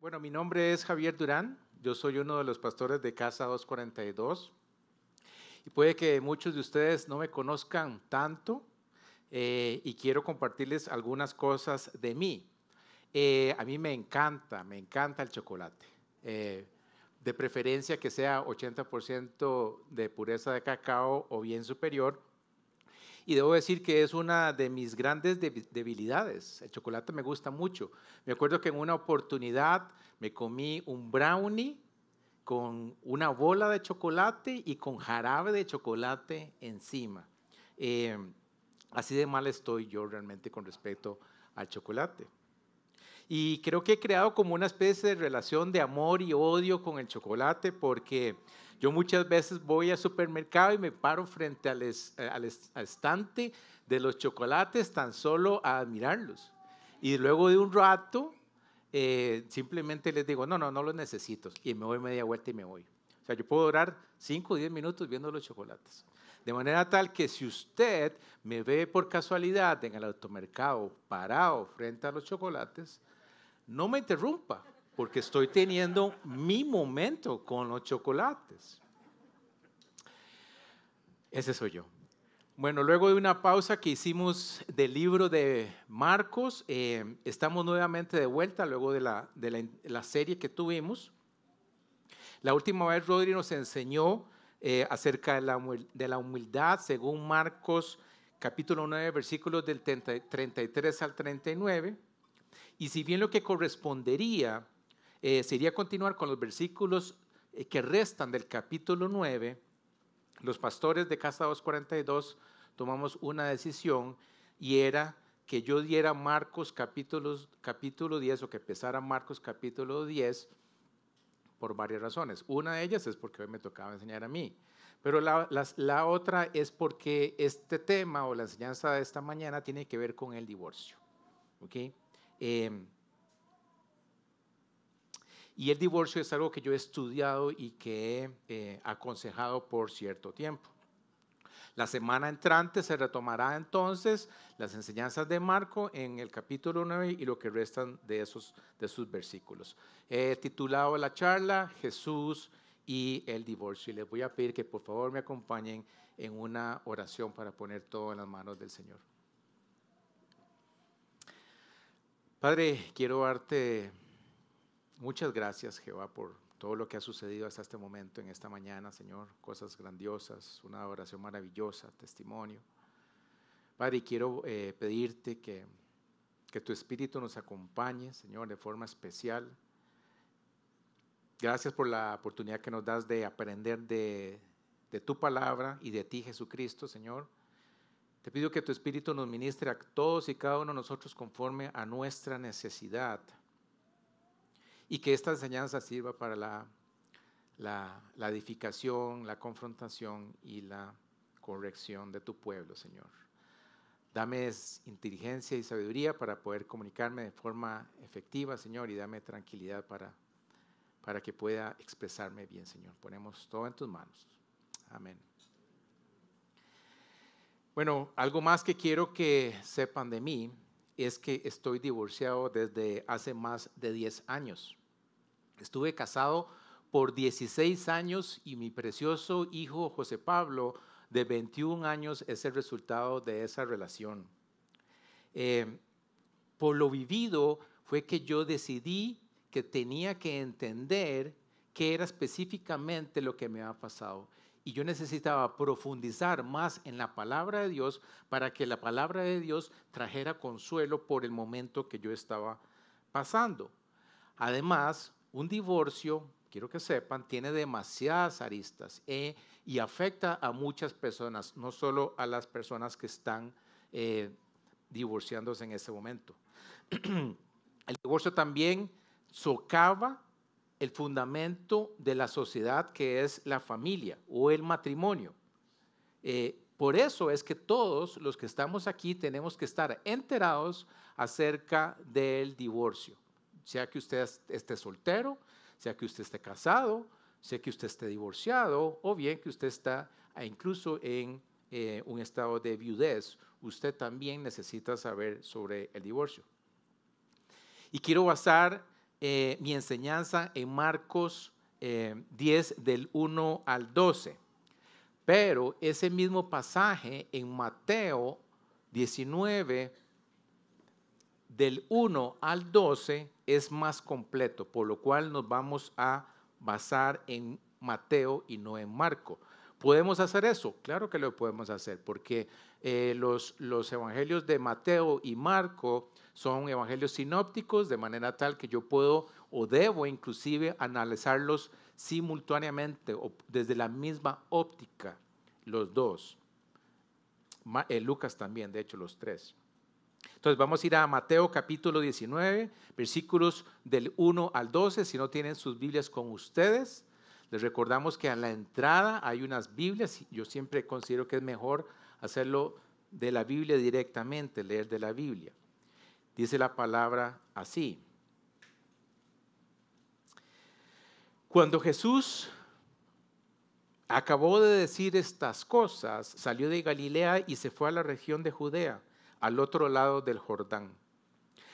Bueno, mi nombre es Javier Durán, yo soy uno de los pastores de Casa 242 y puede que muchos de ustedes no me conozcan tanto eh, y quiero compartirles algunas cosas de mí. Eh, a mí me encanta, me encanta el chocolate. Eh, de preferencia que sea 80% de pureza de cacao o bien superior. Y debo decir que es una de mis grandes debilidades. El chocolate me gusta mucho. Me acuerdo que en una oportunidad me comí un brownie con una bola de chocolate y con jarabe de chocolate encima. Eh, así de mal estoy yo realmente con respecto al chocolate. Y creo que he creado como una especie de relación de amor y odio con el chocolate porque yo muchas veces voy al supermercado y me paro frente al, estante de los chocolates tan solo a admirarlos. Y luego de un rato eh, simplemente les digo, no, no, no los necesito. Y me voy media vuelta y me voy. O sea, yo puedo durar 5 o 10 minutos viendo los chocolates. De manera tal que si usted me ve por casualidad en el automercado parado frente a los chocolates, no me interrumpa, porque estoy teniendo mi momento con los chocolates. Ese soy yo. Bueno, luego de una pausa que hicimos del libro de Marcos, eh, estamos nuevamente de vuelta luego de, la, de la, serie que tuvimos. La última vez Rodri nos enseñó eh, acerca de la, de la humildad según Marcos capítulo 9, versículos del 33 al 39. Y si bien lo que correspondería eh, sería continuar con los versículos eh, que restan del capítulo 9, los pastores de Casa 242 tomamos una decisión y era que yo diera Marcos capítulos, capítulo 10 o que empezara Marcos capítulo 10 por varias razones. Una de ellas es porque hoy me tocaba enseñar a mí. Pero la, la, otra es porque este tema o la enseñanza de esta mañana tiene que ver con el divorcio. ¿okay? Em, y el divorcio es algo que yo he estudiado y que he eh, aconsejado por cierto tiempo. La semana entrante se retomará entonces las enseñanzas de Marco en el capítulo 9 y lo que restan de esos de sus versículos. He titulado la charla Jesús y el divorcio y les voy a pedir que por favor me acompañen en una oración para poner todo en las manos del Señor. Padre, quiero darte muchas gracias, Jehová, por todo lo que ha sucedido hasta este momento, en esta mañana, Señor. Cosas grandiosas, una oración maravillosa, testimonio. Padre, quiero eh, pedirte que, que tu Espíritu nos acompañe, Señor, de forma especial. Gracias por la oportunidad que nos das de aprender de, de tu palabra y de ti, Jesucristo, Señor. Te pido que tu Espíritu nos ministre a todos y cada uno de nosotros conforme a nuestra necesidad y que esta enseñanza sirva para la, la, edificación, la confrontación y la corrección de tu pueblo, Señor. Dame inteligencia y sabiduría para poder comunicarme de forma efectiva, Señor, y dame tranquilidad para, para que pueda expresarme bien, Señor. Ponemos todo en tus manos. Amén. Bueno, algo más que quiero que sepan de mí es que estoy divorciado desde hace más de 10 años. Estuve casado por 16 años y mi precioso hijo José Pablo de 21 años es el resultado de esa relación. Eh, por lo vivido fue que yo decidí que tenía que entender qué era específicamente lo que me ha pasado y yo necesitaba profundizar más en la palabra de Dios para que la palabra de Dios trajera consuelo por el momento que yo estaba pasando. Además, un divorcio, quiero que sepan, tiene demasiadas aristas eh, y afecta a muchas personas, no solo a las personas que están eh, divorciándose en ese momento. el divorcio también socava el fundamento de la sociedad que es la familia o el matrimonio. Eh, por eso es que todos los que estamos aquí tenemos que estar enterados acerca del divorcio. Sea que usted esté soltero, sea que usted esté casado, sea que usted esté divorciado o bien que usted está ah, incluso en eh, un estado de viudez, usted también necesita saber sobre el divorcio. Y quiero basar eh, mi enseñanza en Marcos 10 eh, del 1 al 12. Pero ese mismo pasaje en Mateo 19 del 1 al 12 es más completo, por lo cual nos vamos a basar en Mateo y no en Marco. ¿Podemos hacer eso? Claro que lo podemos hacer, porque eh, los, evangelios de Mateo y Marco son evangelios sinópticos, de manera tal que yo puedo o debo inclusive analizarlos simultáneamente o desde la misma óptica, los dos. Eh, Lucas también, de hecho, los tres. Entonces vamos a ir a Mateo capítulo 19, versículos del 1 al 12, si no tienen sus Biblias con ustedes. Les recordamos que a la entrada hay unas Biblias. Yo siempre considero que es mejor hacerlo de la Biblia directamente, leer de la Biblia. Dice la palabra así. Cuando Jesús acabó de decir estas cosas, salió de Galilea y se fue a la región de Judea, al otro lado del Jordán.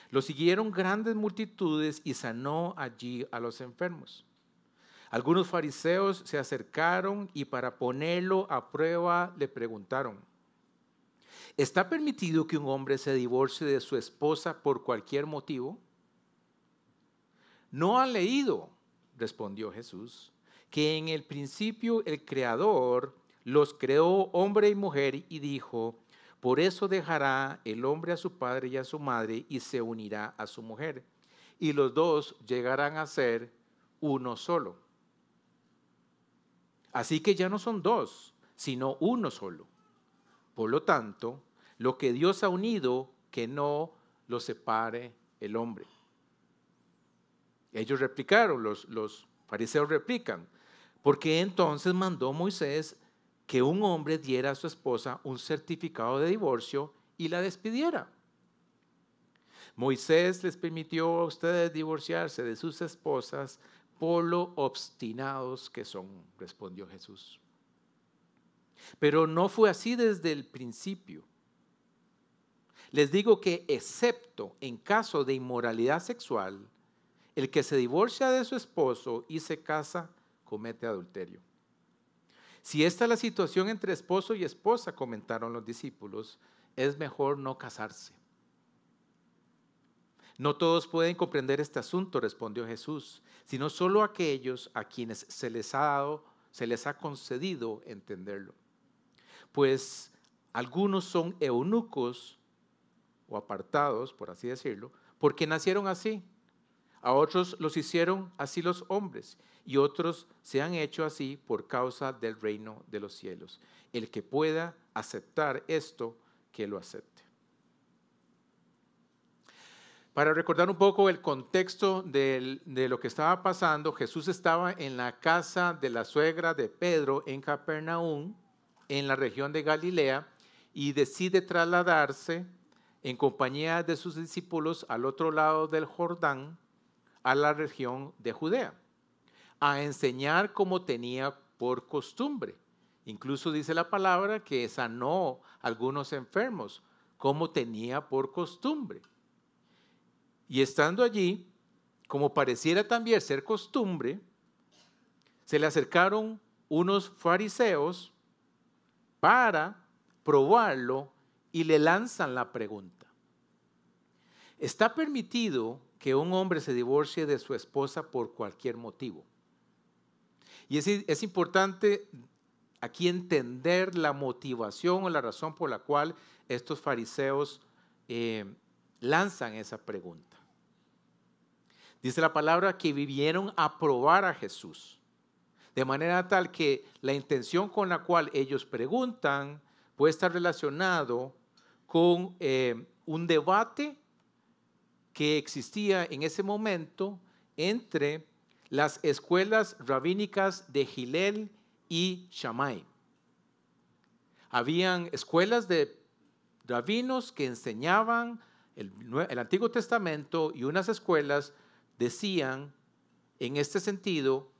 Lo siguieron grandes multitudes y sanó allí a los enfermos. Algunos fariseos se acercaron y para ponerlo a prueba le preguntaron, ¿está permitido que un hombre se divorcie de su esposa por cualquier motivo? No ha leído, respondió Jesús, que en el principio el Creador los creó hombre y mujer y dijo, por eso dejará el hombre a su padre y a su madre y se unirá a su mujer. Y los dos llegarán a ser uno solo. Así que ya no son dos, sino uno solo. Por lo tanto, lo que Dios ha unido, que no lo separe el hombre. Ellos replicaron, los, fariseos replican, porque entonces mandó Moisés que un hombre diera a su esposa un certificado de divorcio y la despidiera. Moisés les permitió a ustedes divorciarse de sus esposas por lo obstinados que son, respondió Jesús. Pero no fue así desde el principio. Les digo que excepto en caso de inmoralidad sexual, el que se divorcia de su esposo y se casa comete adulterio. Si esta es la situación entre esposo y esposa, comentaron los discípulos, es mejor no casarse. No todos pueden comprender este asunto, respondió Jesús, sino solo aquellos a quienes se les ha dado, se les ha concedido entenderlo. Pues algunos son eunucos o apartados, por así decirlo, porque nacieron así. A otros los hicieron así los hombres y otros se han hecho así por causa del reino de los cielos. El que pueda aceptar esto, que lo acepte. Para recordar un poco el contexto de lo que estaba pasando, Jesús estaba en la casa de la suegra de Pedro en Capernaum, en la región de Galilea, y decide trasladarse en compañía de sus discípulos al otro lado del Jordán, a la región de Judea, a enseñar como tenía por costumbre. Incluso dice la palabra que sanó a algunos enfermos, como tenía por costumbre. Y estando allí, como pareciera también ser costumbre, se le acercaron unos fariseos para probarlo y le lanzan la pregunta. ¿Está permitido que un hombre se divorcie de su esposa por cualquier motivo? Y es, importante aquí entender la motivación o la razón por la cual estos fariseos eh, lanzan esa pregunta. Dice la palabra que vivieron a probar a Jesús. De manera tal que la intención con la cual ellos preguntan puede estar relacionado con eh, un debate que existía en ese momento entre las escuelas rabínicas de Gilel y Shammai. Habían escuelas de rabinos que enseñaban el, Antiguo Testamento y unas escuelas decían en este sentido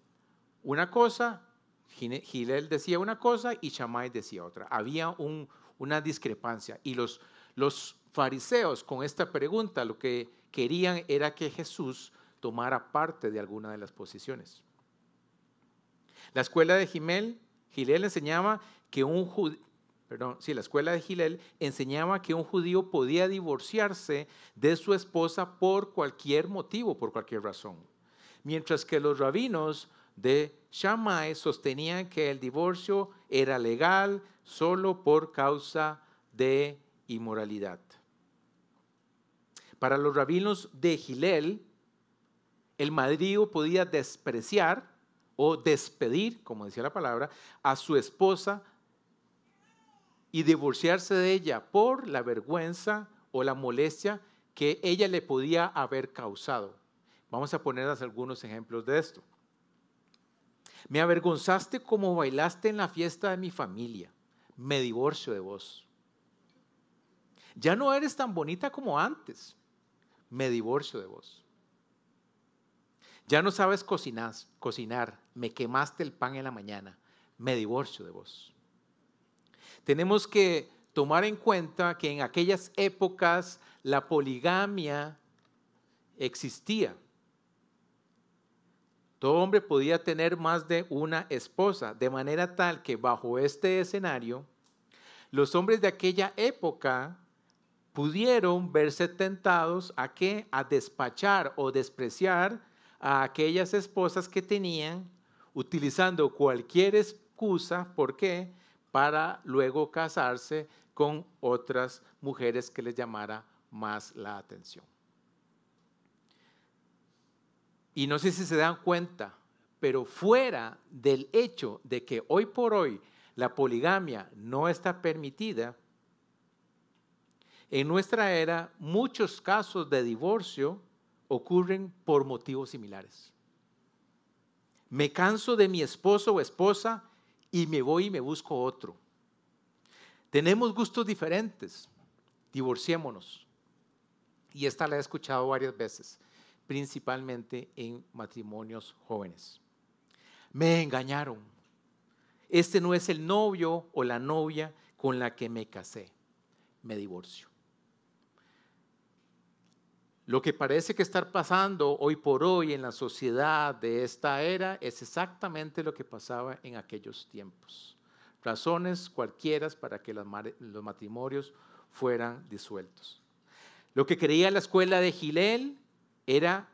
una cosa, Gilel decía una cosa y Shammai decía otra. Había una discrepancia y los, los fariseos con esta pregunta lo que querían era que Jesús tomara parte de alguna de las posiciones. La escuela de Gimel, Gilel enseñaba que un judío, perdón, la escuela de Gilel enseñaba que un judío podía divorciarse de su esposa por cualquier motivo, por cualquier razón. Mientras que los rabinos de Shammai sostenían que el divorcio era legal solo por causa de inmoralidad. Para los rabinos de Gilel, el marido podía despreciar o despedir, como decía la palabra, a su esposa y divorciarse de ella por la vergüenza o la molestia que ella le podía haber causado. Vamos a poner algunos ejemplos de esto. Me avergonzaste como bailaste en la fiesta de mi familia. Me divorcio de vos. Ya no eres tan bonita como antes. Me divorcio de vos. Ya no sabes cocinar, cocinar, me quemaste el pan en la mañana, me divorcio de vos. Tenemos que tomar en cuenta que en aquellas épocas la poligamia existía. Todo hombre podía tener más de una esposa, de manera tal que bajo este escenario, los hombres de aquella época pudieron verse tentados a que a despachar o despreciar a aquellas esposas que tenían utilizando cualquier excusa, ¿por qué? Para luego casarse con otras mujeres que les llamara más la atención. Y no sé si se dan cuenta, pero fuera del hecho de que hoy por hoy la poligamia no está permitida, en nuestra era muchos casos de divorcio ocurren por motivos similares. Me canso de mi esposo o esposa y me voy y me busco otro. Tenemos gustos diferentes, divorciémonos. Y esta la he escuchado varias veces, principalmente en matrimonios jóvenes. Me engañaron. Este no es el novio o la novia con la que me casé. Me divorcio. Lo que parece que estar pasando hoy por hoy en la sociedad de esta era es exactamente lo que pasaba en aquellos tiempos. Razones cualquiera para que los matrimonios fueran disueltos. Lo que creía la escuela de Gilel era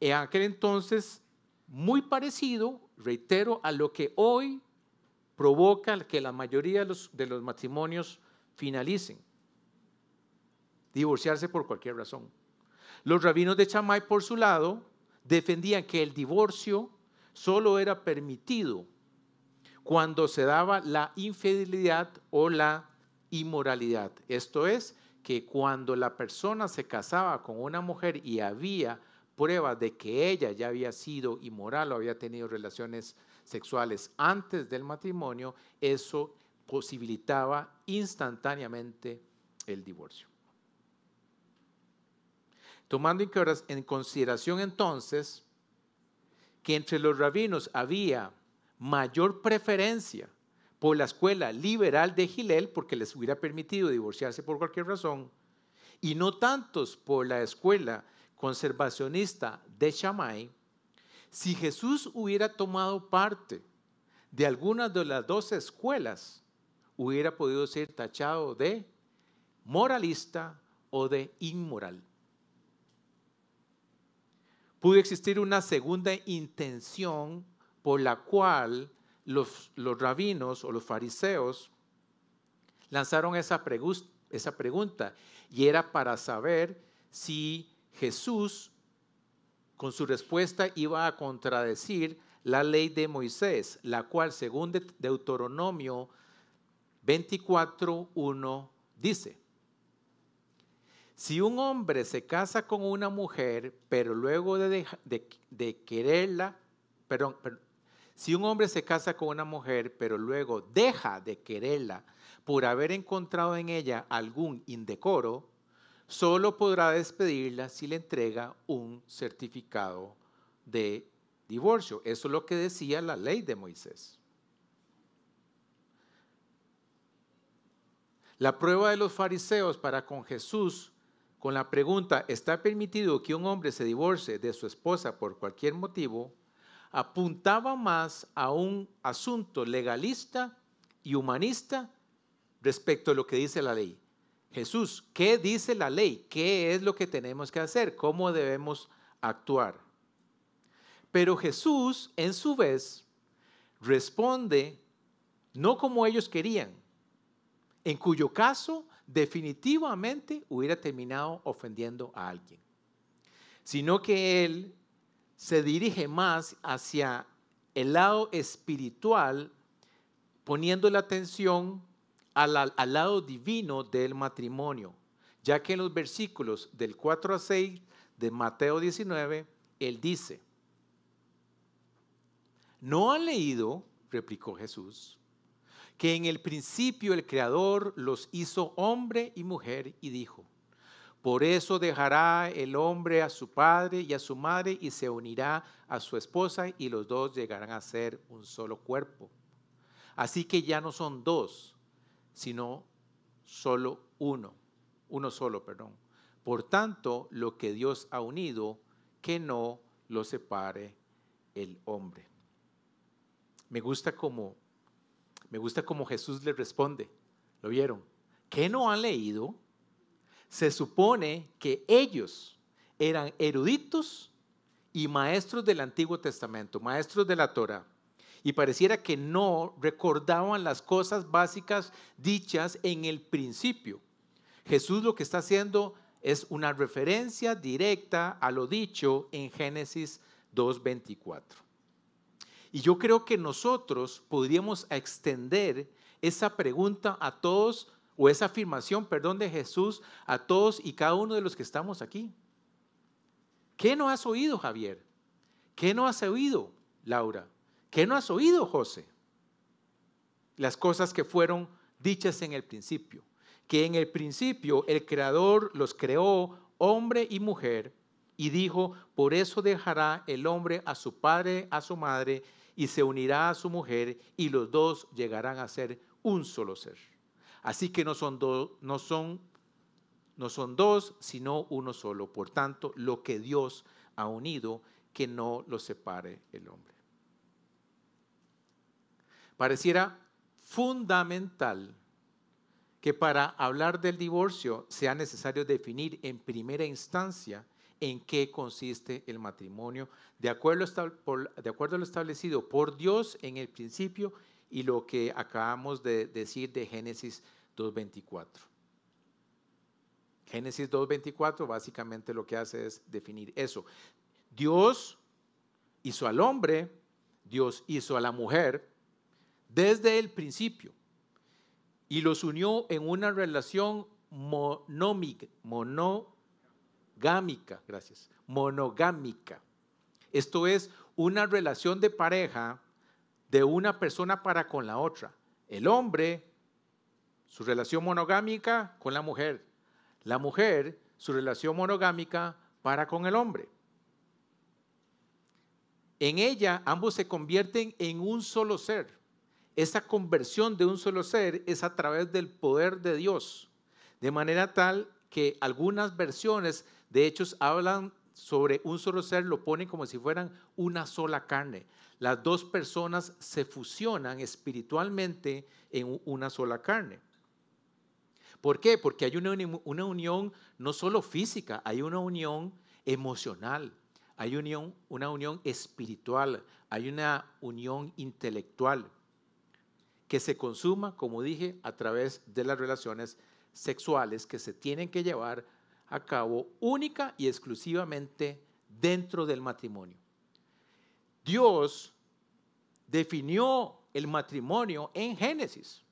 en aquel entonces muy parecido, reitero, a lo que hoy provoca que la mayoría de los, de los matrimonios finalicen divorciarse por cualquier razón. Los rabinos de Chamay, por su lado, defendían que el divorcio solo era permitido cuando se daba la infidelidad o la inmoralidad. Esto es, que cuando la persona se casaba con una mujer y había pruebas de que ella ya había sido inmoral o había tenido relaciones sexuales antes del matrimonio, eso posibilitaba instantáneamente el divorcio. Tomando en consideración entonces que entre los rabinos había mayor preferencia por la escuela liberal de Gilel, porque les hubiera permitido divorciarse por cualquier razón, y no tantos por la escuela conservacionista de Shammai, si Jesús hubiera tomado parte de alguna de las dos escuelas, hubiera podido ser tachado de moralista o de inmoral pudo existir una segunda intención por la cual los, los rabinos o los fariseos lanzaron esa, esa pregunta y era para saber si Jesús con su respuesta iba a contradecir la ley de Moisés, la cual según Deuteronomio 24.1 dice, si un hombre se casa con una mujer, pero luego de, quererla, perdón, si un hombre se casa con una mujer, pero luego deja de quererla por haber encontrado en ella algún indecoro, solo podrá despedirla si le entrega un certificado de divorcio. Eso es lo que decía la ley de Moisés. La prueba de los fariseos para con Jesús con la pregunta, ¿está permitido que un hombre se divorcie de su esposa por cualquier motivo? apuntaba más a un asunto legalista y humanista respecto a lo que dice la ley. Jesús, ¿qué dice la ley? ¿Qué es lo que tenemos que hacer? ¿Cómo debemos actuar? Pero Jesús, en su vez, responde no como ellos querían, en cuyo caso definitivamente hubiera terminado ofendiendo a alguien, sino que él se dirige más hacia el lado espiritual, poniendo la atención al, al, lado divino del matrimonio, ya que en los versículos del 4 a 6 de Mateo 19, él dice, ¿no han leído, replicó Jesús, que en el principio el Creador los hizo hombre y mujer y dijo, por eso dejará el hombre a su padre y a su madre y se unirá a su esposa y los dos llegarán a ser un solo cuerpo. Así que ya no son dos, sino solo uno, uno solo, perdón. Por tanto, lo que Dios ha unido, que no lo separe el hombre. Me gusta como me gusta como Jesús le responde. ¿Lo vieron? ¿Qué no han leído? se supone que ellos eran eruditos y maestros del Antiguo Testamento, maestros de la Torah. Y pareciera que no recordaban las cosas básicas dichas en el principio. Jesús lo que está haciendo es una referencia directa a lo dicho en Génesis 2.24. Y yo creo que nosotros podríamos extender esa pregunta a todos o esa afirmación, perdón, de Jesús a todos y cada uno de los que estamos aquí. ¿Qué no has oído, Javier? ¿Qué no has oído, Laura? ¿Qué no has oído, José? Las cosas que fueron dichas en el principio. Que en el principio el Creador los creó hombre y mujer y dijo, por eso dejará el hombre a su padre, a su madre, y se unirá a su mujer, y los dos llegarán a ser un solo ser. Así que no son, no son, no son dos, sino uno solo. Por tanto, lo que Dios ha unido, que no lo separe el hombre. Pareciera fundamental que para hablar del divorcio sea necesario definir en primera instancia en qué consiste el matrimonio, de acuerdo, a lo establecido por Dios en el principio y lo que acabamos de decir de Génesis 2.24. Génesis 2.24 básicamente lo que hace es definir eso. Dios hizo al hombre, Dios hizo a la mujer desde el principio y los unió en una relación monómica, monogámica, gracias, monogámica. Esto es una relación de pareja de una persona para con la otra. El hombre, su relación monogámica con la mujer. La mujer, su relación monogámica para con el hombre. En ella ambos se convierten en un solo ser. Esa conversión de un solo ser es a través del poder de Dios. De manera tal que algunas versiones de hechos hablan sobre un solo ser, lo ponen como si fueran una sola carne las dos personas se fusionan espiritualmente en una sola carne. ¿Por qué? Porque hay una, una unión no solo física, hay una unión emocional, hay unión, una unión espiritual, hay una unión intelectual que se consuma, como dije, a través de las relaciones sexuales que se tienen que llevar a cabo única y exclusivamente dentro del matrimonio. Dios definió el matrimonio en Génesis.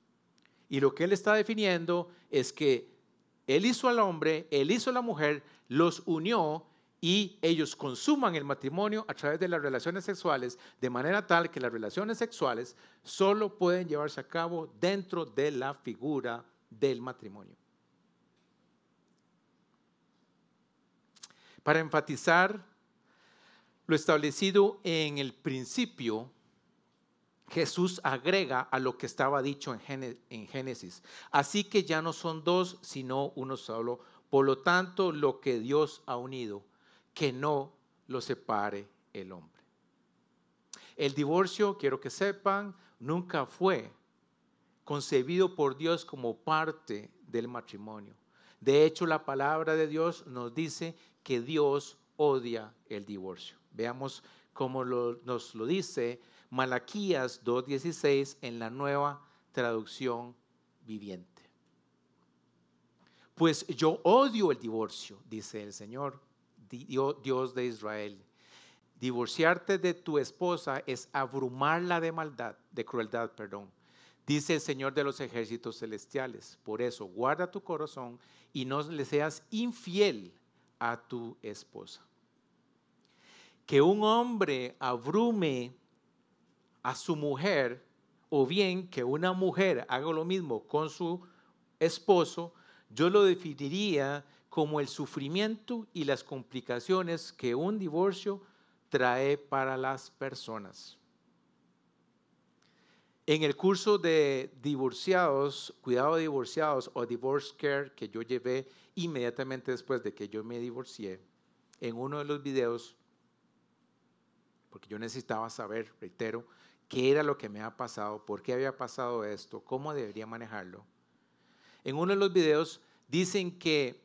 Y lo que él está definiendo es que él hizo al hombre, él hizo a la mujer, los unió y ellos consuman el matrimonio a través de las relaciones sexuales, de manera tal que las relaciones sexuales solo pueden llevarse a cabo dentro de la figura del matrimonio. Para enfatizar lo establecido en el principio, Jesús agrega a lo que estaba dicho en Génesis. Así que ya no son dos, sino uno solo. Por lo tanto, lo que Dios ha unido, que no lo separe el hombre. El divorcio, quiero que sepan, nunca fue concebido por Dios como parte del matrimonio. De hecho, la palabra de Dios nos dice que Dios odia el divorcio. Veamos cómo nos lo dice Malaquías 2.16 en la nueva traducción viviente. Pues yo odio el divorcio, dice el Señor, Dios de Israel. Divorciarte de tu esposa es abrumarla de maldad, de crueldad, perdón. Dice el Señor de los ejércitos celestiales. Por eso, guarda tu corazón y no le seas infiel a tu esposa. Que un hombre abrume a su mujer o bien que una mujer haga lo mismo con su esposo, yo lo definiría como el sufrimiento y las complicaciones que un divorcio trae para las personas. En el curso de divorciados, cuidado de divorciados o divorce care que yo llevé inmediatamente después de que yo me divorcié, en uno de los videos, porque yo necesitaba saber, reitero, qué era lo que me había pasado, por qué había pasado esto, cómo debería manejarlo. En uno de los videos dicen que,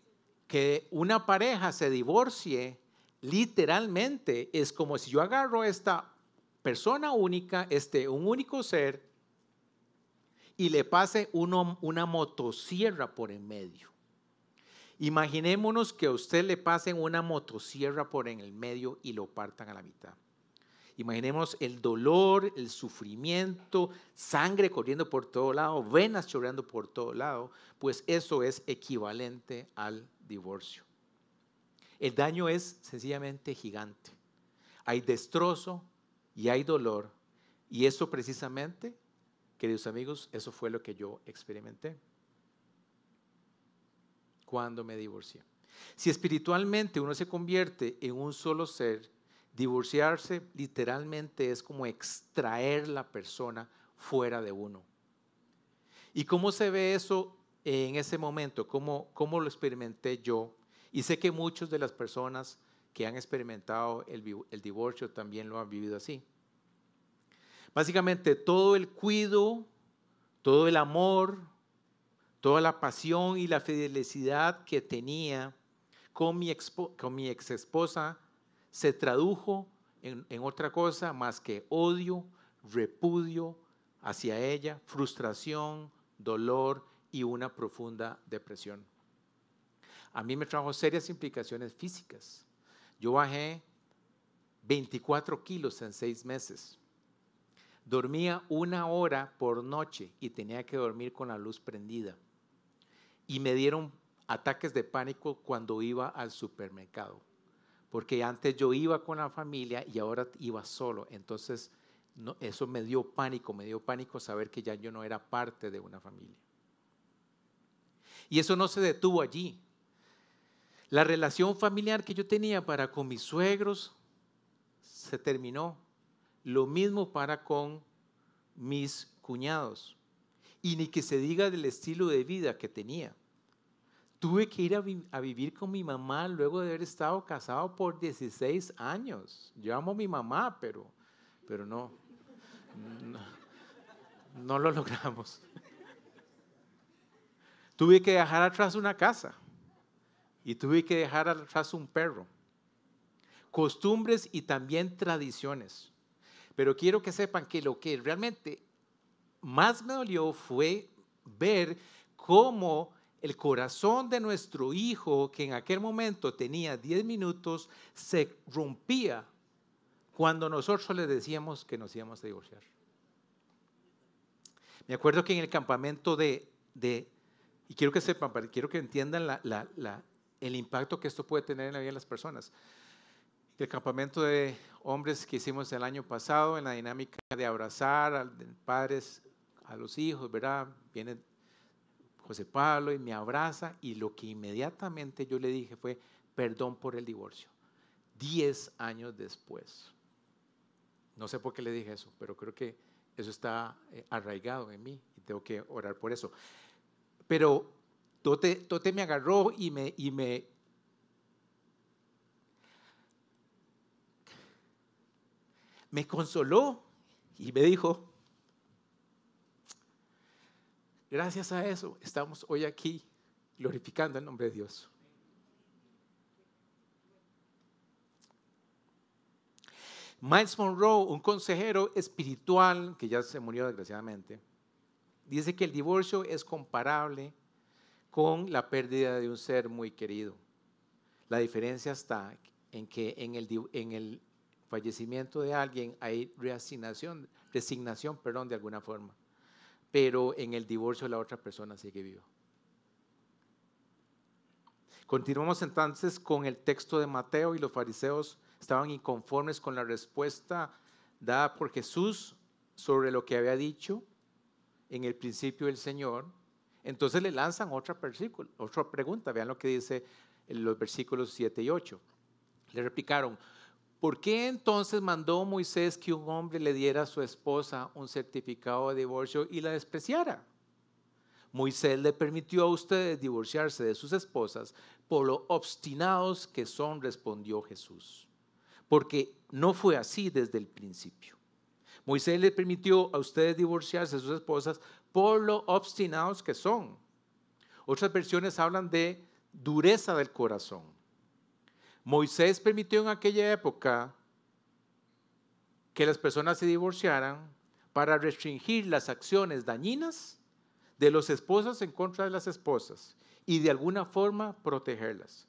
que una pareja se divorcie literalmente es como si yo agarro esta persona única, este, un único ser, y le pase una motosierra por en medio. Imaginémonos que a usted le pasen una motosierra por en el medio y lo partan a la mitad. Imaginemos el dolor, el sufrimiento, sangre corriendo por todo lado, venas chorreando por todo lado, pues eso es equivalente al divorcio. El daño es sencillamente gigante. Hay destrozo y hay dolor. Y eso precisamente, queridos amigos, eso fue lo que yo experimenté cuando me divorcié. Si espiritualmente uno se convierte en un solo ser, Divorciarse literalmente es como extraer la persona fuera de uno. ¿Y cómo se ve eso en ese momento? ¿Cómo, cómo lo experimenté yo? Y sé que muchas de las personas que han experimentado el, el divorcio también lo han vivido así. Básicamente todo el cuido, todo el amor, toda la pasión y la fidelidad que tenía con mi, mi ex esposa se tradujo en, otra cosa más que odio, repudio hacia ella, frustración, dolor y una profunda depresión. A mí me trajo serias implicaciones físicas. Yo bajé 24 kilos en seis meses. Dormía una hora por noche y tenía que dormir con la luz prendida. Y me dieron ataques de pánico cuando iba al supermercado porque antes yo iba con la familia y ahora iba solo. Entonces, eso me dio pánico, me dio pánico saber que ya yo no era parte de una familia. Y eso no se detuvo allí. La relación familiar que yo tenía para con mis suegros se terminó. Lo mismo para con mis cuñados. Y ni que se diga del estilo de vida que tenía. Tuve que ir a, vivir con mi mamá luego de haber estado casado por 16 años. Yo amo a mi mamá, pero, pero no, no, lo logramos. tuve que dejar atrás una casa y tuve que dejar atrás un perro. Costumbres y también tradiciones. Pero quiero que sepan que lo que realmente más me dolió fue ver cómo el corazón de nuestro hijo, que en aquel momento tenía 10 minutos, se rompía cuando nosotros le decíamos que nos íbamos a divorciar. Me acuerdo que en el campamento de, y quiero que sepan, quiero que entiendan el impacto que esto puede tener en la vida de las personas. El campamento de hombres que hicimos el año pasado, en la dinámica de abrazar a padres a los hijos, ¿verdad? Vienen José Pablo y me abraza y lo que inmediatamente yo le dije fue perdón por el divorcio. Diez años después. No sé por qué le dije eso, pero creo que eso está eh, arraigado en mí y tengo que orar por eso. Pero Tote, Tote me agarró y me, y me, me consoló y me dijo, gracias a eso estamos hoy aquí glorificando el nombre de Dios. Miles Monroe, un consejero espiritual que ya se murió desgraciadamente, dice que el divorcio es comparable con la pérdida de un ser muy querido. La diferencia está en que en el, en el fallecimiento de alguien hay reasignación, resignación, perdón, de alguna forma. Pero en el divorcio la otra persona sigue viva. Continuamos entonces con el texto de Mateo y los fariseos estaban inconformes con la respuesta dada por Jesús sobre lo que había dicho en el principio del Señor. Entonces le lanzan otra, otra pregunta. Vean lo que dice en los versículos 7 y 8. Le replicaron, ¿Por qué entonces mandó Moisés que un hombre le diera a su esposa un certificado de divorcio y la despreciara? Moisés le permitió a ustedes divorciarse de sus esposas por lo obstinados que son, respondió Jesús. Porque no fue así desde el principio. Moisés le permitió a ustedes divorciarse de sus esposas por lo obstinados que son. Otras versiones hablan de dureza del corazón. Moisés permitió en aquella época que las personas se divorciaran para restringir las acciones dañinas de los esposos en contra de las esposas y de alguna forma protegerlas,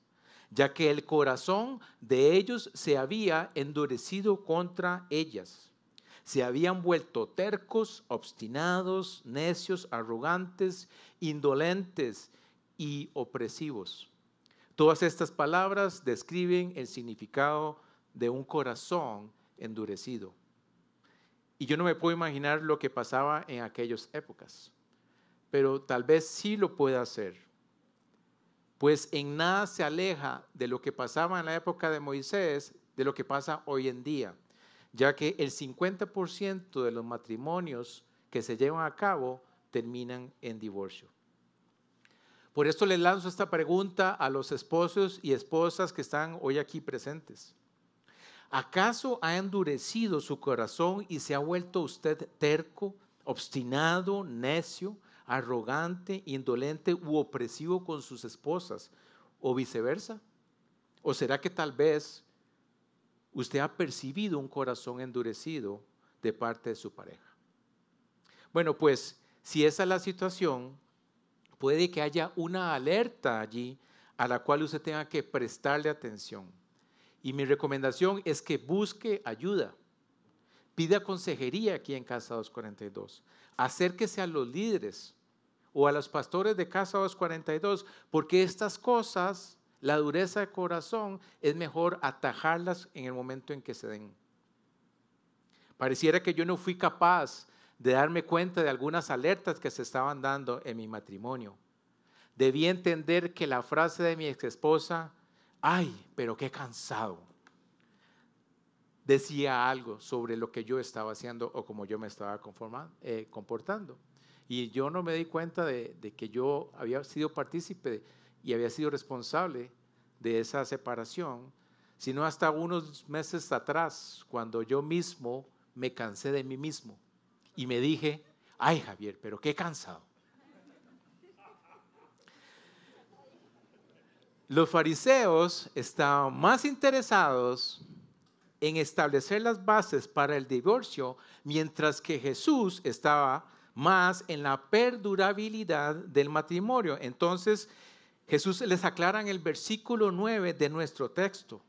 ya que el corazón de ellos se había endurecido contra ellas. Se habían vuelto tercos, obstinados, necios, arrogantes, indolentes y opresivos. Todas estas palabras describen el significado de un corazón endurecido. Y yo no me puedo imaginar lo que pasaba en aquellas épocas, pero tal vez sí lo pueda hacer, pues en nada se aleja de lo que pasaba en la época de Moisés, de lo que pasa hoy en día, ya que el 50% de los matrimonios que se llevan a cabo terminan en divorcio. Por esto le lanzo esta pregunta a los esposos y esposas que están hoy aquí presentes. ¿Acaso ha endurecido su corazón y se ha vuelto usted terco, obstinado, necio, arrogante, indolente u opresivo con sus esposas o viceversa? ¿O será que tal vez usted ha percibido un corazón endurecido de parte de su pareja? Bueno, pues si esa es la situación, puede que haya una alerta allí a la cual usted tenga que prestarle atención. Y mi recomendación es que busque ayuda. Pida consejería aquí en Casa 242. Acérquese a los líderes o a los pastores de Casa 242, porque estas cosas, la dureza de corazón, es mejor atajarlas en el momento en que se den. Pareciera que yo no fui capaz de darme cuenta de algunas alertas que se estaban dando en mi matrimonio. Debí entender que la frase de mi ex esposa, ay, pero qué cansado, decía algo sobre lo que yo estaba haciendo o cómo yo me estaba eh, comportando. Y yo no me di cuenta de que yo había sido partícipe y había sido responsable de esa separación, sino hasta unos meses atrás, cuando yo mismo me cansé de mí mismo y me dije, ay Javier, pero qué cansado. Los fariseos estaban más interesados en establecer las bases para el divorcio, mientras que Jesús estaba más en la perdurabilidad del matrimonio. Entonces, Jesús les aclara en el versículo 9 de nuestro texto.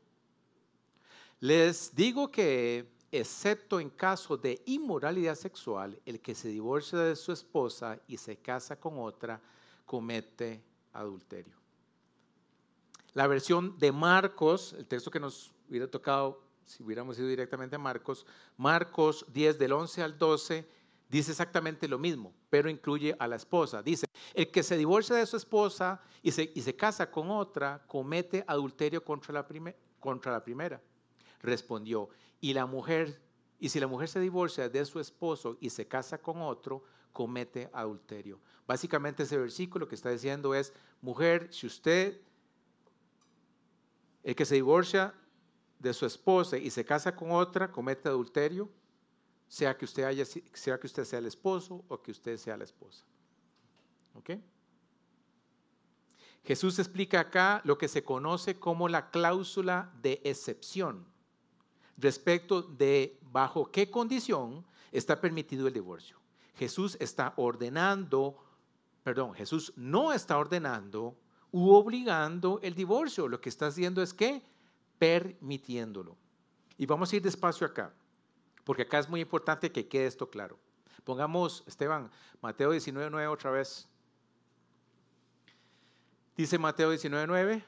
Les digo que excepto en caso de inmoralidad sexual, el que se divorcia de su esposa y se casa con otra, comete adulterio. La versión de Marcos, el texto que nos hubiera tocado si hubiéramos ido directamente a Marcos, Marcos 10 del 11 al 12, dice exactamente lo mismo, pero incluye a la esposa. Dice, el que se divorcia de su esposa y se, y se casa con otra, comete adulterio contra la, contra la primera. Respondió, y la mujer, y si la mujer se divorcia de su esposo y se casa con otro, comete adulterio. Básicamente ese versículo que está diciendo es, mujer, si usted, el que se divorcia de su esposa y se casa con otra, comete adulterio, sea que usted, haya, sea, que usted sea el esposo o que usted sea la esposa. ¿Ok? Jesús explica acá lo que se conoce como la cláusula de excepción respecto de bajo qué condición está permitido el divorcio. Jesús está ordenando, perdón, Jesús no está ordenando u obligando el divorcio. Lo que está haciendo es que permitiéndolo. Y vamos a ir despacio acá, porque acá es muy importante que quede esto claro. Pongamos, Esteban, Mateo 19.9 otra vez. Dice Mateo 19.9.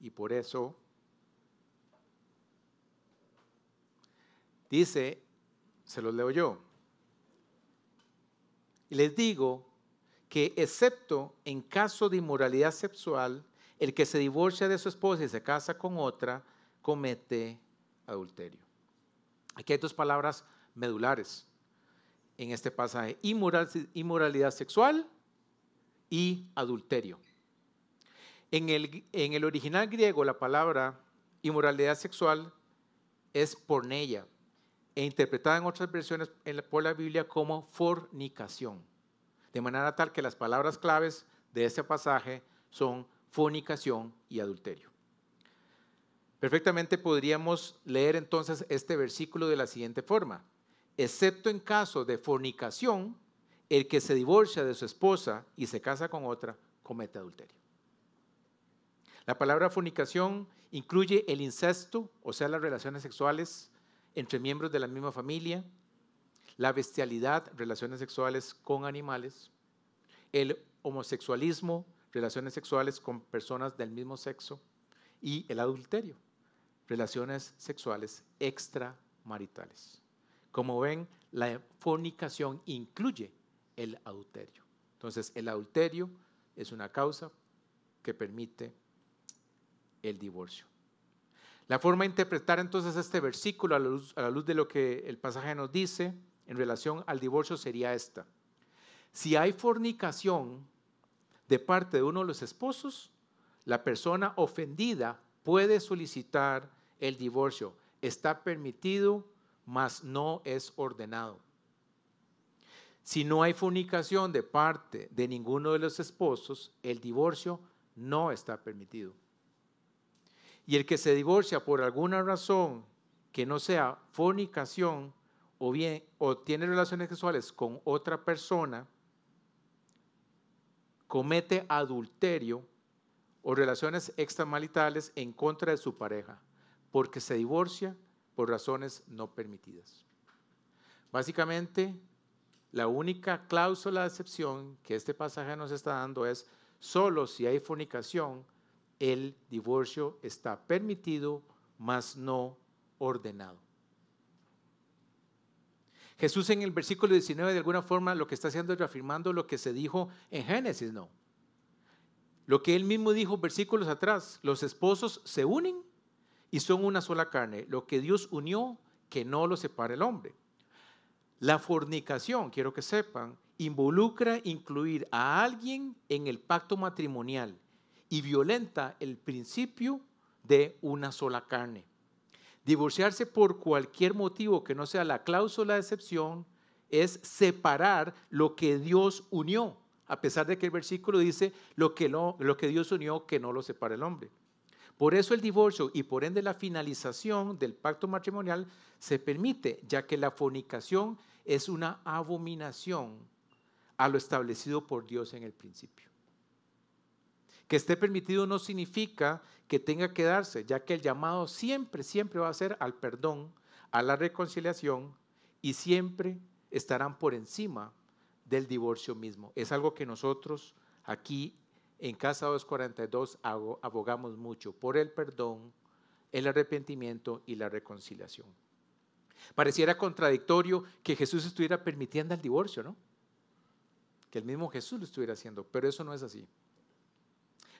Y por eso dice, se los leo yo. Y les digo que excepto en caso de inmoralidad sexual, el que se divorcia de su esposa y se casa con otra, comete adulterio. Aquí hay dos palabras medulares en este pasaje, inmoralidad sexual y adulterio. En el, en el original griego la palabra inmoralidad sexual es porneia e interpretada en otras versiones por la Biblia como fornicación. De manera tal que las palabras claves de este pasaje son fornicación y adulterio. Perfectamente podríamos leer entonces este versículo de la siguiente forma. Excepto en caso de fornicación, el que se divorcia de su esposa y se casa con otra, comete adulterio. La palabra fornicación incluye el incesto, o sea, las relaciones sexuales entre miembros de la misma familia, la bestialidad, relaciones sexuales con animales, el homosexualismo, relaciones sexuales con personas del mismo sexo, y el adulterio, relaciones sexuales extramaritales. Como ven, la fornicación incluye el adulterio. Entonces, el adulterio es una causa que permite el divorcio. La forma de interpretar entonces este versículo a la, luz, de lo que el pasaje nos dice en relación al divorcio sería esta. Si hay fornicación de parte de uno de los esposos, la persona ofendida puede solicitar el divorcio. Está permitido, mas no es ordenado. Si no hay fornicación de parte de ninguno de los esposos, el divorcio no está permitido. Y el que se divorcia por alguna razón que no sea fornicación o bien o tiene relaciones sexuales con otra persona, comete adulterio o relaciones extramaritales en contra de su pareja, porque se divorcia por razones no permitidas. Básicamente, la única cláusula de excepción que este pasaje nos está dando es solo si hay fornicación el divorcio está permitido, mas no ordenado. Jesús en el versículo 19 de alguna forma lo que está haciendo es reafirmando lo que se dijo en Génesis, ¿no? Lo que él mismo dijo versículos atrás, los esposos se unen y son una sola carne. Lo que Dios unió, que no lo separe el hombre. La fornicación, quiero que sepan, involucra incluir a alguien en el pacto matrimonial y violenta el principio de una sola carne. Divorciarse por cualquier motivo que no sea la cláusula de excepción es separar lo que Dios unió, a pesar de que el versículo dice lo que, lo que Dios unió que no lo separa el hombre. Por eso el divorcio y por ende la finalización del pacto matrimonial se permite, ya que la fornicación es una abominación a lo establecido por Dios en el principio. Que esté permitido no significa que tenga que darse, ya que el llamado siempre, siempre va a ser al perdón, a la reconciliación y siempre estarán por encima del divorcio mismo. Es algo que nosotros aquí en Casa 242 abogamos mucho por el perdón, el arrepentimiento y la reconciliación. Pareciera contradictorio que Jesús estuviera permitiendo el divorcio, ¿no? Que el mismo Jesús lo estuviera haciendo, pero eso no es así.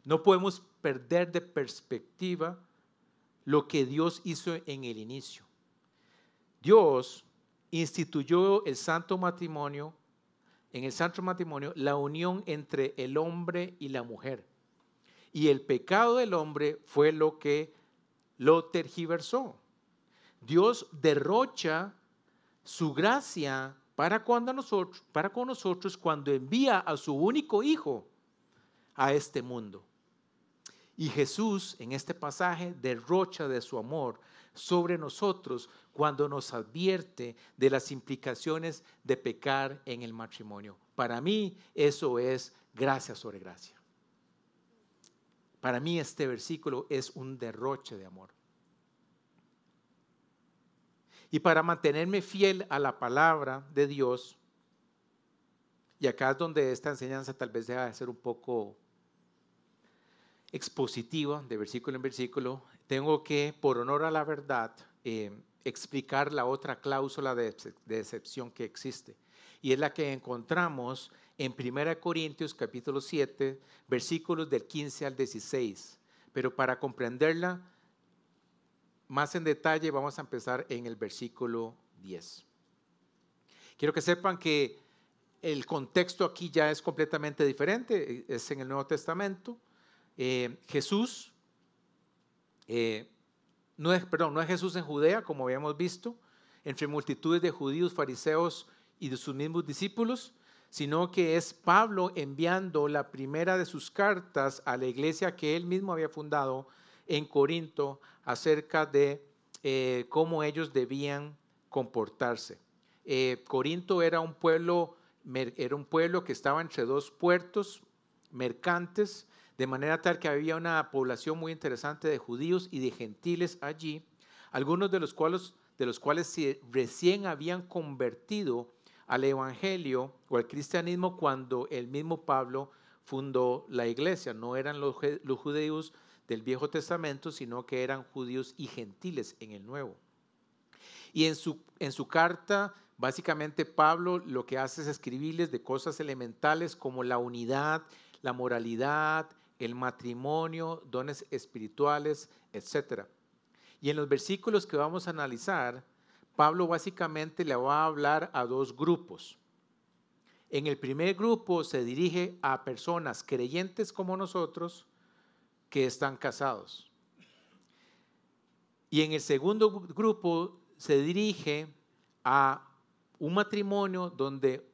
No podemos perder de perspectiva lo que Dios hizo en el inicio. Dios instituyó el santo matrimonio, en el santo matrimonio, la unión entre el hombre y la mujer. Y el pecado del hombre fue lo que lo tergiversó. Dios derrocha su gracia para, cuando nosotros, para con nosotros cuando envía a su único hijo a este mundo. Y Jesús en este pasaje derrocha de su amor sobre nosotros cuando nos advierte de las implicaciones de pecar en el matrimonio. Para mí eso es gracia sobre gracia. Para mí este versículo es un derroche de amor. Y para mantenerme fiel a la palabra de Dios, y acá es donde esta enseñanza tal vez deja de ser un poco expositiva, de versículo en versículo, tengo que, por honor a la verdad, eh, explicar la otra cláusula de, de excepción que existe. Y es la que encontramos en 1 Corintios capítulo 7, versículos del 15 al 16. Pero para comprenderla más en detalle, vamos a empezar en el versículo 10. Quiero que sepan que el contexto aquí ya es completamente diferente, es en el Nuevo Testamento. Eh, Jesús, eh, no es, perdón, no es Jesús en Judea, como habíamos visto, entre multitudes de judíos, fariseos y de sus mismos discípulos, sino que es Pablo enviando la primera de sus cartas a la iglesia que él mismo había fundado en Corinto acerca de eh, cómo ellos debían comportarse. Corinto era un pueblo, era un pueblo que estaba entre dos puertos mercantes, de manera tal que había una población muy interesante de judíos y de gentiles allí, algunos de los cuales, de los cuales recién habían convertido al evangelio o al cristianismo cuando el mismo Pablo fundó la iglesia. No eran los, judíos del Viejo Testamento, sino que eran judíos y gentiles en el Nuevo. Y en su carta, básicamente Pablo lo que hace es escribirles de cosas elementales como la unidad, la moralidad, el matrimonio, dones espirituales, etc. Y en los versículos que vamos a analizar, Pablo básicamente le va a hablar a dos grupos. En el primer grupo se dirige a personas creyentes como nosotros que están casados. Y en el segundo grupo se dirige a un matrimonio donde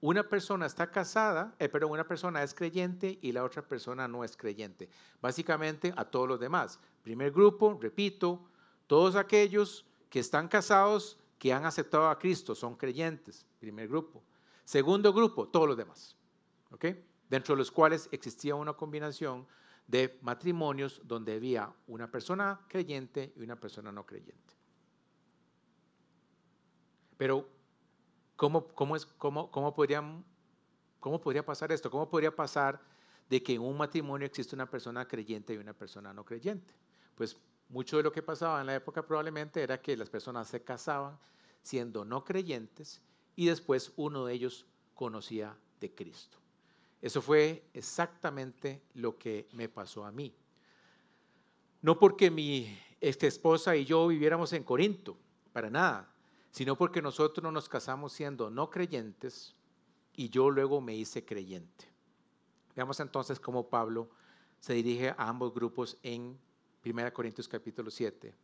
una persona está casada, eh, pero una persona es creyente y la otra persona no es creyente. Básicamente a todos los demás. Primer grupo, repito, todos aquellos que están casados, que han aceptado a Cristo, son creyentes. Primer grupo. Segundo grupo, todos los demás. ¿Ok? Dentro de los cuales existía una combinación de matrimonios donde había una persona creyente y una persona no creyente. Pero, ¿cómo, cómo, es, cómo, cómo, podrían, ¿cómo podría pasar esto? ¿Cómo podría pasar de que en un matrimonio existe una persona creyente y una persona no creyente? Pues mucho de lo que pasaba en la época probablemente era que las personas se casaban siendo no creyentes y después uno de ellos conocía de Cristo. Eso fue exactamente lo que me pasó a mí. No porque mi ex esposa y yo viviéramos en Corinto, para nada, sino porque nosotros nos casamos siendo no creyentes y yo luego me hice creyente. Veamos entonces cómo Pablo se dirige a ambos grupos en 1 Corintios capítulo 7.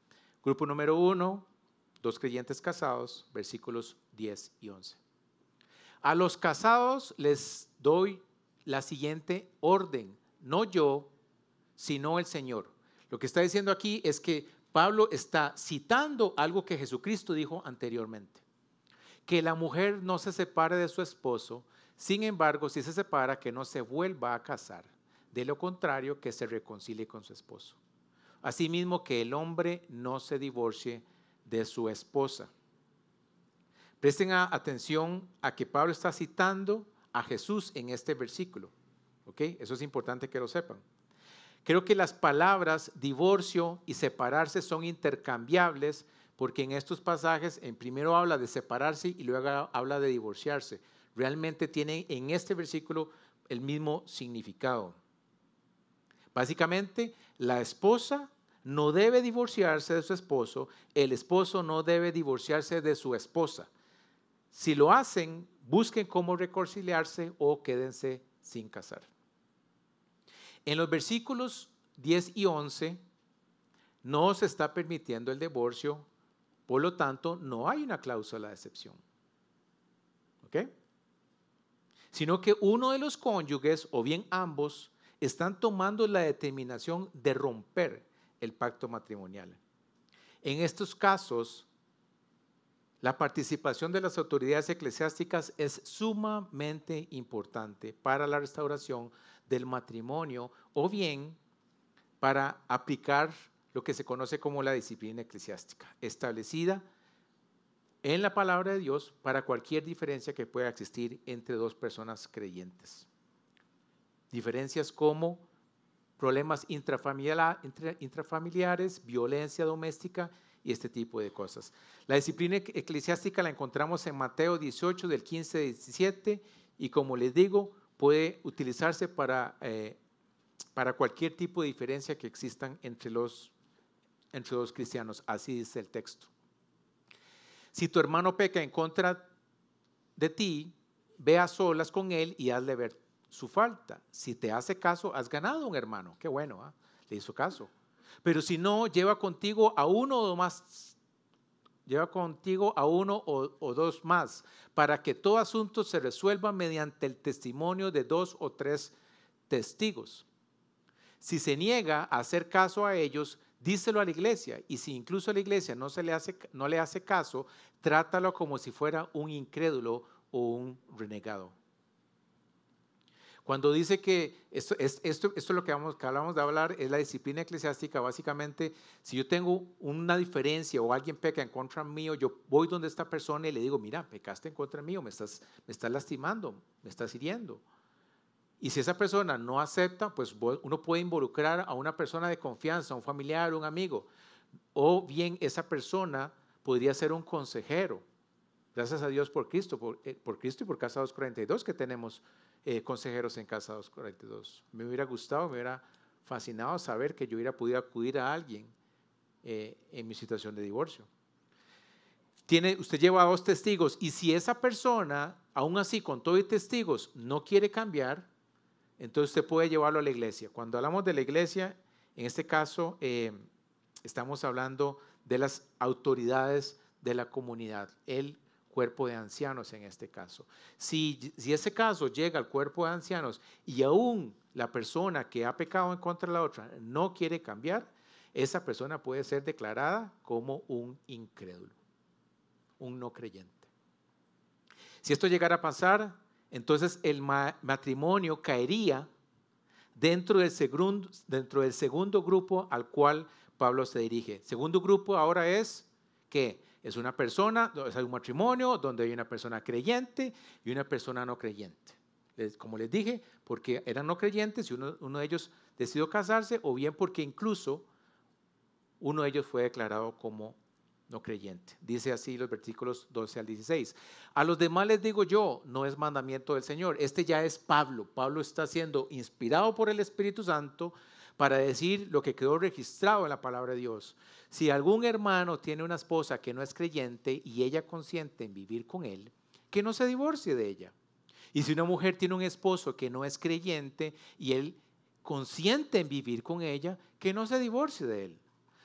Grupo número uno, dos creyentes casados, versículos 10 y 11. A los casados les doy la siguiente orden, no yo, sino el Señor. Lo que está diciendo aquí es que Pablo está citando algo que Jesucristo dijo anteriormente, que la mujer no se separe de su esposo, sin embargo, si se separa, que no se vuelva a casar, de lo contrario, que se reconcilie con su esposo. Asimismo, que el hombre no se divorcie de su esposa. Presten atención a que Pablo está citando a Jesús en este versículo. ¿Ok? Eso es importante que lo sepan. Creo que las palabras divorcio y separarse son intercambiables porque en estos pasajes en primero habla de separarse y luego habla de divorciarse. Realmente tienen en este versículo el mismo significado. Básicamente, la esposa no debe divorciarse de su esposo, el esposo no debe divorciarse de su esposa. Si lo hacen, busquen cómo reconciliarse o quédense sin casar. En los versículos 10 y 11 no se está permitiendo el divorcio, por lo tanto no hay una cláusula de excepción. ¿Ok? Sino que uno de los cónyuges o bien ambos están tomando la determinación de romper el pacto matrimonial. En estos casos, la participación de las autoridades eclesiásticas es sumamente importante para la restauración del matrimonio o bien para aplicar lo que se conoce como la disciplina eclesiástica, establecida en la palabra de Dios para cualquier diferencia que pueda existir entre dos personas creyentes. Diferencias como problemas intrafamiliares, violencia doméstica y este tipo de cosas. La disciplina eclesiástica la encontramos en Mateo 18 del 15 al 17 y como les digo, puede utilizarse para, eh, para cualquier tipo de diferencia que existan entre los, entre los cristianos. Así dice el texto. Si tu hermano peca en contra de ti, ve a solas con él y hazle ver su falta. Si te hace caso, has ganado un hermano. Qué bueno, ¿ah? le hizo caso. Pero si no, lleva contigo a uno o más, lleva contigo a uno o, dos más, para que todo asunto se resuelva mediante el testimonio de dos o tres testigos. Si se niega a hacer caso a ellos, díselo a la iglesia. Y si incluso a la iglesia no, se le hace, no le hace caso, trátalo como si fuera un incrédulo o un renegado. Cuando dice que esto, es, esto, esto es lo que, vamos, que hablamos de hablar, es la disciplina eclesiástica. Básicamente, si yo tengo una diferencia o alguien peca en contra mío, yo voy donde esta persona y le digo, mira, pecaste en contra mío, me estás, me estás lastimando, me estás hiriendo. Y si esa persona no acepta, pues uno puede involucrar a una persona de confianza, un familiar, un amigo. O bien esa persona podría ser un consejero. Gracias a Dios por Cristo, por, eh, por Cristo y por Casa 242 que tenemos eh, consejeros en Casa 242. Me hubiera gustado, me hubiera fascinado saber que yo hubiera podido acudir a alguien eh, en mi situación de divorcio. Tiene, usted lleva dos testigos y si esa persona, aún así con todos los testigos, no quiere cambiar, entonces usted puede llevarlo a la iglesia. Cuando hablamos de la iglesia, en este caso eh, estamos hablando de las autoridades de la comunidad. Él cuerpo de ancianos en este caso. Si, si ese caso llega al cuerpo de ancianos y aún la persona que ha pecado en contra de la otra no quiere cambiar, esa persona puede ser declarada como un incrédulo, un no creyente. Si esto llegara a pasar, entonces el matrimonio caería dentro del, segundo, dentro del segundo grupo al cual Pablo se dirige. Segundo grupo ahora es que es una persona, es un matrimonio donde hay una persona creyente y una persona no creyente. como les dije, porque eran no creyentes y uno, uno de ellos decidió casarse o bien porque incluso uno de ellos fue declarado como no creyente. Dice así los versículos 12 al 16. A los demás les digo yo, no es mandamiento del Señor. Este ya es Pablo. Pablo está siendo inspirado por el Espíritu Santo para decir lo que quedó registrado en la palabra de Dios. Si algún hermano tiene una esposa que no es creyente y ella consiente en vivir con él, que no se divorcie de ella. Y si una mujer tiene un esposo que no es creyente y él consiente en vivir con ella, que no se divorcie de él.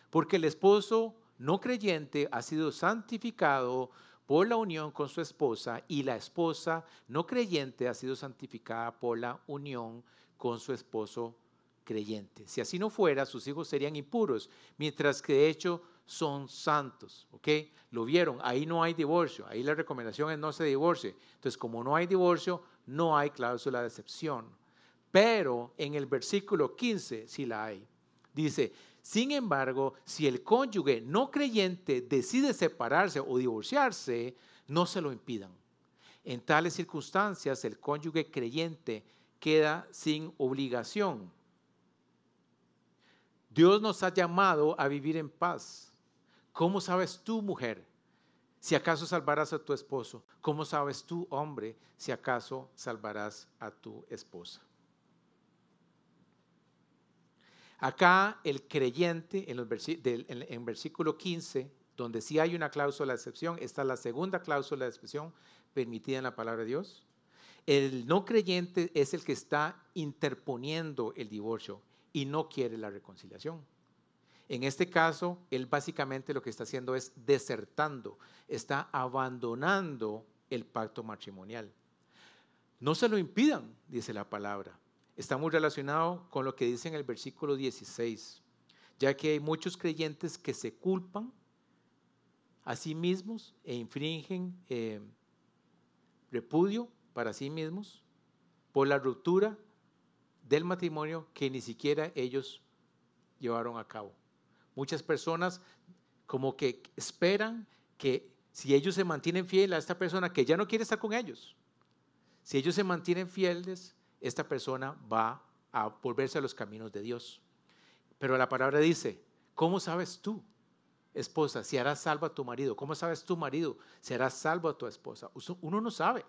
Porque el esposo no creyente ha sido santificado por la unión con su esposa y la esposa no creyente ha sido santificada por la unión con su esposo creyente. Si así no fuera, sus hijos serían impuros, mientras que de hecho son santos. ¿Ok? Lo vieron, ahí no hay divorcio, ahí la recomendación es no se divorcie. Entonces, como no hay divorcio, no hay cláusula de excepción. Pero en el versículo 15 sí la hay. Dice, sin embargo, si el cónyuge no creyente decide separarse o divorciarse, no se lo impidan. En tales circunstancias, el cónyuge creyente queda sin obligación Dios nos ha llamado a vivir en paz. ¿Cómo sabes tú, mujer, si acaso salvarás a tu esposo? ¿Cómo sabes tú, hombre, si acaso salvarás a tu esposa? Acá el creyente, en, en, versículo 15, donde sí hay una cláusula de excepción, está la segunda cláusula de excepción permitida en la palabra de Dios. El no creyente es el que está interponiendo el divorcio y no quiere la reconciliación. En este caso, él básicamente lo que está haciendo es desertando, está abandonando el pacto matrimonial. No se lo impidan, dice la palabra. Está muy relacionado con lo que dice en el versículo 16, ya que hay muchos creyentes que se culpan a sí mismos e infringen eh, repudio para sí mismos por la ruptura del matrimonio que ni siquiera ellos llevaron a cabo. Muchas personas como que esperan que si ellos se mantienen fieles a esta persona que ya no quiere estar con ellos, si ellos se mantienen fieles, esta persona va a volverse a los caminos de Dios. Pero la palabra dice, ¿cómo sabes tú, esposa, si harás salvo a tu marido? ¿Cómo sabes tu marido si harás salvo a tu esposa? Uno no sabe,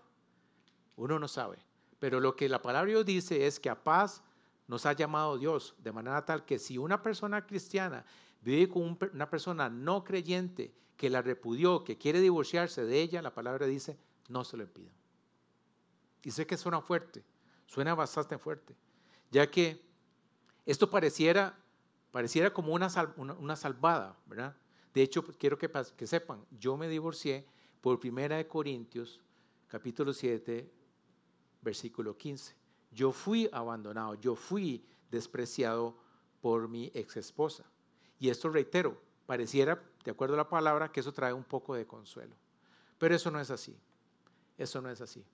uno no sabe. Pero lo que la palabra Dios dice es que a paz nos ha llamado Dios de manera tal que si una persona cristiana vive con una persona no creyente que la repudió, que quiere divorciarse de ella, la palabra dice, no se lo impidan. Y sé que suena fuerte, suena bastante fuerte, ya que esto pareciera, pareciera como una, una, salvada, ¿verdad? De hecho, quiero que, que sepan, yo me divorcié por primera de Corintios, capítulo 7, versículo 15. Yo fui abandonado, yo fui despreciado por mi ex esposa. Y esto reitero, pareciera, de acuerdo a la palabra, que eso trae un poco de consuelo. Pero eso no es así. Eso no es así.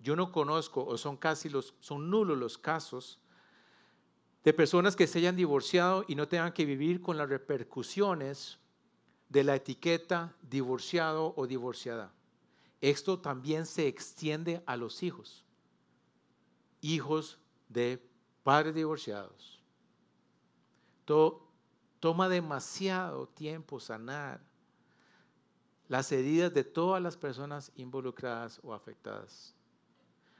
Yo no conozco, o son casi los, son nulos los casos de personas que se hayan divorciado y no tengan que vivir con las repercusiones de la etiqueta divorciado o divorciada. Esto también se extiende a los hijos, hijos de padres divorciados. toma demasiado tiempo sanar las heridas de todas las personas involucradas o afectadas.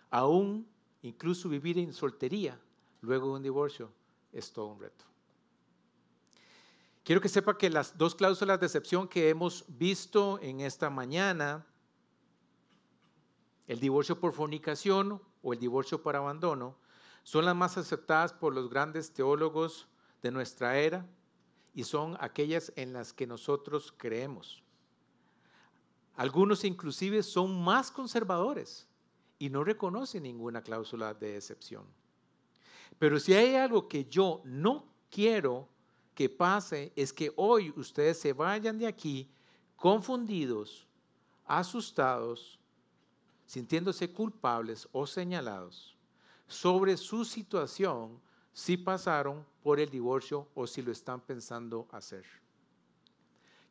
Aún, incluso vivir en soltería luego de un divorcio es todo un reto. Quiero que sepa que las dos cláusulas de excepción que hemos visto en esta mañana el divorcio por fornicación o el divorcio por abandono son las más aceptadas por los grandes teólogos de nuestra era y son aquellas en las que nosotros creemos. Algunos inclusive son más conservadores y no reconocen ninguna cláusula de excepción. Pero si hay algo que yo no quiero que pase es que hoy ustedes se vayan de aquí confundidos, asustados, sintiéndose culpables o señalados sobre su situación si pasaron por el divorcio o si lo están pensando hacer.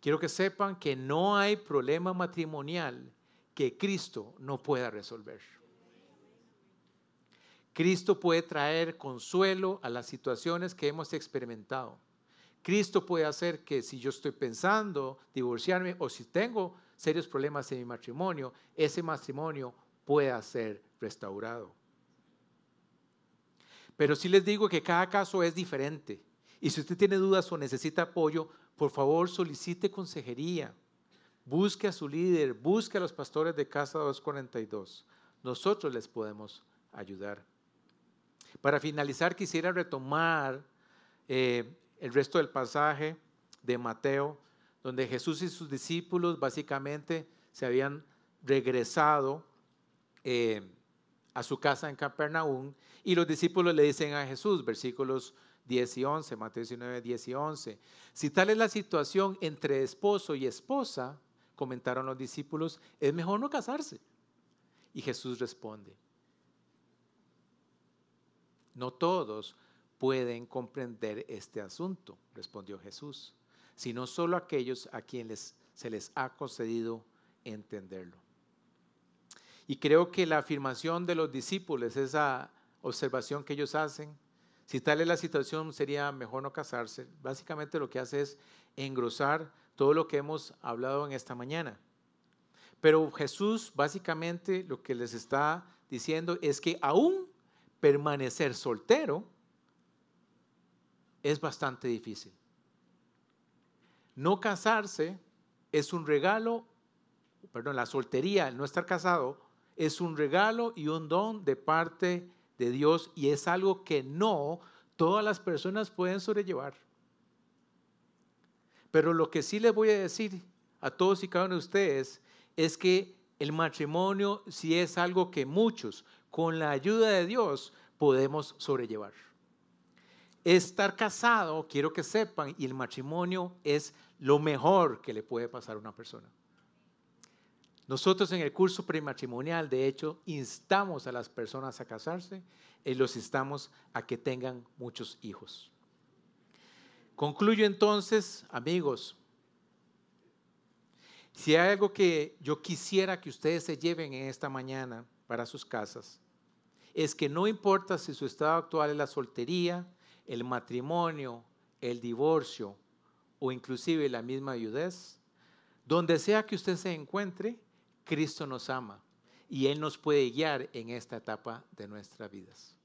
Quiero que sepan que no hay problema matrimonial que Cristo no pueda resolver. Cristo puede traer consuelo a las situaciones que hemos experimentado. Cristo puede hacer que si yo estoy pensando divorciarme o si tengo serios problemas en mi matrimonio, ese matrimonio pueda ser restaurado. Pero sí les digo que cada caso es diferente. Y si usted tiene dudas o necesita apoyo, por favor solicite consejería. Busque a su líder, busque a los pastores de Casa 242. Nosotros les podemos ayudar. Para finalizar, quisiera retomar eh, el resto del pasaje de Mateo, donde Jesús y sus discípulos básicamente se habían regresado eh, a su casa en Capernaum y los discípulos le dicen a Jesús, versículos 10 y 11, Mateo 19, 10 y 11, si tal es la situación entre esposo y esposa, comentaron los discípulos, es mejor no casarse. Y Jesús responde, no todos pueden comprender este asunto, respondió Jesús, sino solo aquellos a quienes se les ha concedido entenderlo. Y creo que la afirmación de los discípulos, esa observación que ellos hacen, si tal es la situación, sería mejor no casarse. Básicamente lo que hace es engrosar todo lo que hemos hablado en esta mañana. Pero Jesús básicamente lo que les está diciendo es que aún permanecer soltero es bastante difícil. No casarse es un regalo, perdón, la soltería, el no estar casado, es un regalo y un don de parte de Dios y es algo que no todas las personas pueden sobrellevar. Pero lo que sí les voy a decir a todos y cada uno de ustedes es que el matrimonio sí es algo que muchos, con la ayuda de Dios, podemos sobrellevar. Estar casado, quiero que sepan, y el matrimonio es lo mejor que le puede pasar a una persona. Nosotros en el curso prematrimonial, de hecho, instamos a las personas a casarse y los instamos a que tengan muchos hijos. Concluyo entonces, amigos, si hay algo que yo quisiera que ustedes se lleven en esta mañana para sus casas, es que no importa si su estado actual es la soltería, el matrimonio, el divorcio o inclusive la misma viudez, donde sea que usted se encuentre, Cristo nos ama y Él nos puede guiar en esta etapa de nuestras vidas.